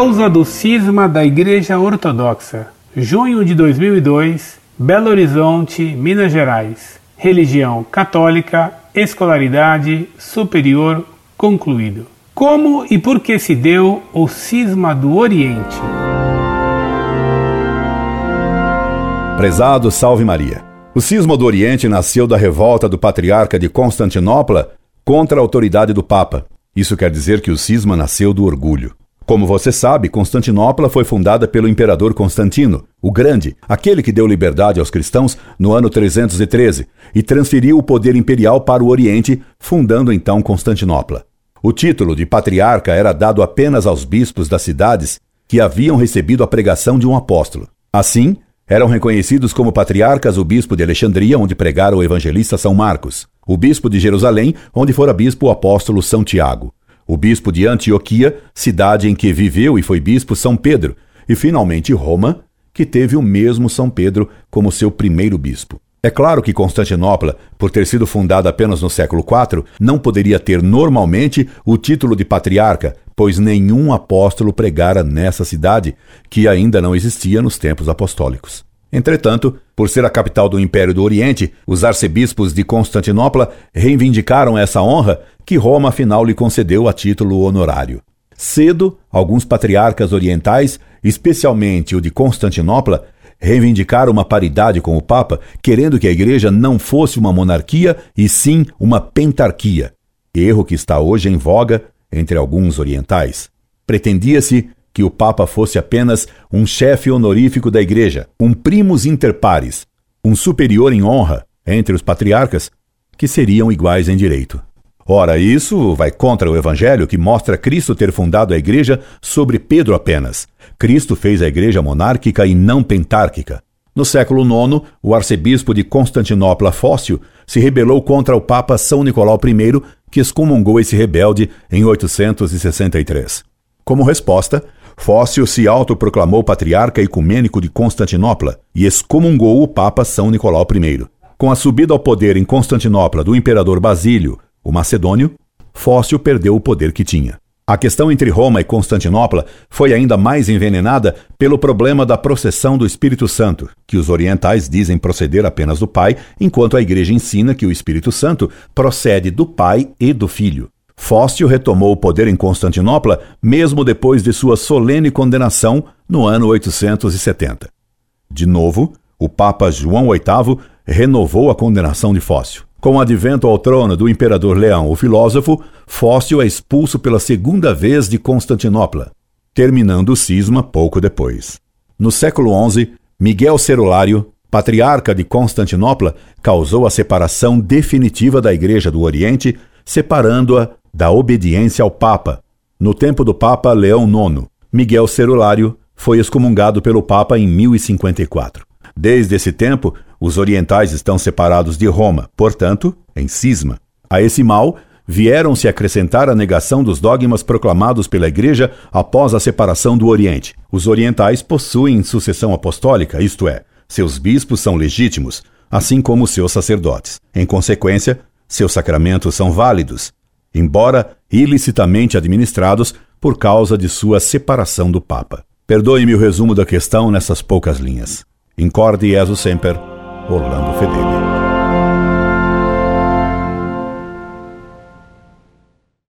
Causa do cisma da Igreja Ortodoxa. Junho de 2002, Belo Horizonte, Minas Gerais. Religião católica, escolaridade superior concluído. Como e por que se deu o cisma do Oriente? Prezado Salve Maria. O cisma do Oriente nasceu da revolta do patriarca de Constantinopla contra a autoridade do Papa. Isso quer dizer que o cisma nasceu do orgulho. Como você sabe, Constantinopla foi fundada pelo imperador Constantino, o Grande, aquele que deu liberdade aos cristãos no ano 313 e transferiu o poder imperial para o Oriente, fundando então Constantinopla. O título de patriarca era dado apenas aos bispos das cidades que haviam recebido a pregação de um apóstolo. Assim, eram reconhecidos como patriarcas o bispo de Alexandria, onde pregara o evangelista São Marcos, o bispo de Jerusalém, onde fora bispo o apóstolo São Tiago, o bispo de Antioquia, cidade em que viveu e foi bispo São Pedro, e finalmente Roma, que teve o mesmo São Pedro como seu primeiro bispo. É claro que Constantinopla, por ter sido fundada apenas no século IV, não poderia ter normalmente o título de patriarca, pois nenhum apóstolo pregara nessa cidade, que ainda não existia nos tempos apostólicos. Entretanto, por ser a capital do Império do Oriente, os arcebispos de Constantinopla reivindicaram essa honra que Roma afinal lhe concedeu a título honorário. Cedo, alguns patriarcas orientais, especialmente o de Constantinopla, reivindicaram uma paridade com o Papa, querendo que a Igreja não fosse uma monarquia e sim uma pentarquia, erro que está hoje em voga entre alguns orientais. Pretendia-se que o Papa fosse apenas um chefe honorífico da Igreja, um primus inter pares, um superior em honra entre os patriarcas, que seriam iguais em direito. Ora, isso vai contra o Evangelho que mostra Cristo ter fundado a Igreja sobre Pedro apenas. Cristo fez a Igreja monárquica e não pentárquica. No século IX, o arcebispo de Constantinopla, Fócio, se rebelou contra o Papa São Nicolau I, que excomungou esse rebelde em 863. Como resposta, Fócio se autoproclamou patriarca ecumênico de Constantinopla e excomungou o Papa São Nicolau I. Com a subida ao poder em Constantinopla do imperador Basílio, o macedônio, Fócio perdeu o poder que tinha. A questão entre Roma e Constantinopla foi ainda mais envenenada pelo problema da processão do Espírito Santo, que os orientais dizem proceder apenas do Pai, enquanto a Igreja ensina que o Espírito Santo procede do Pai e do Filho. Fócio retomou o poder em Constantinopla mesmo depois de sua solene condenação no ano 870. De novo, o Papa João VIII renovou a condenação de Fócio. Com o advento ao trono do imperador Leão, o filósofo, Fócio é expulso pela segunda vez de Constantinopla, terminando o cisma pouco depois. No século XI, Miguel Cerulário, patriarca de Constantinopla, causou a separação definitiva da Igreja do Oriente, separando-a da obediência ao Papa. No tempo do Papa Leão IX, Miguel Cerulário foi excomungado pelo Papa em 1054. Desde esse tempo, os orientais estão separados de Roma, portanto, em cisma. A esse mal vieram se acrescentar a negação dos dogmas proclamados pela Igreja após a separação do Oriente. Os orientais possuem sucessão apostólica, isto é, seus bispos são legítimos, assim como seus sacerdotes. Em consequência, seus sacramentos são válidos, embora ilicitamente administrados por causa de sua separação do Papa. Perdoe-me o resumo da questão nessas poucas linhas. Incorde Jesus Semper, Orlando Fedeli.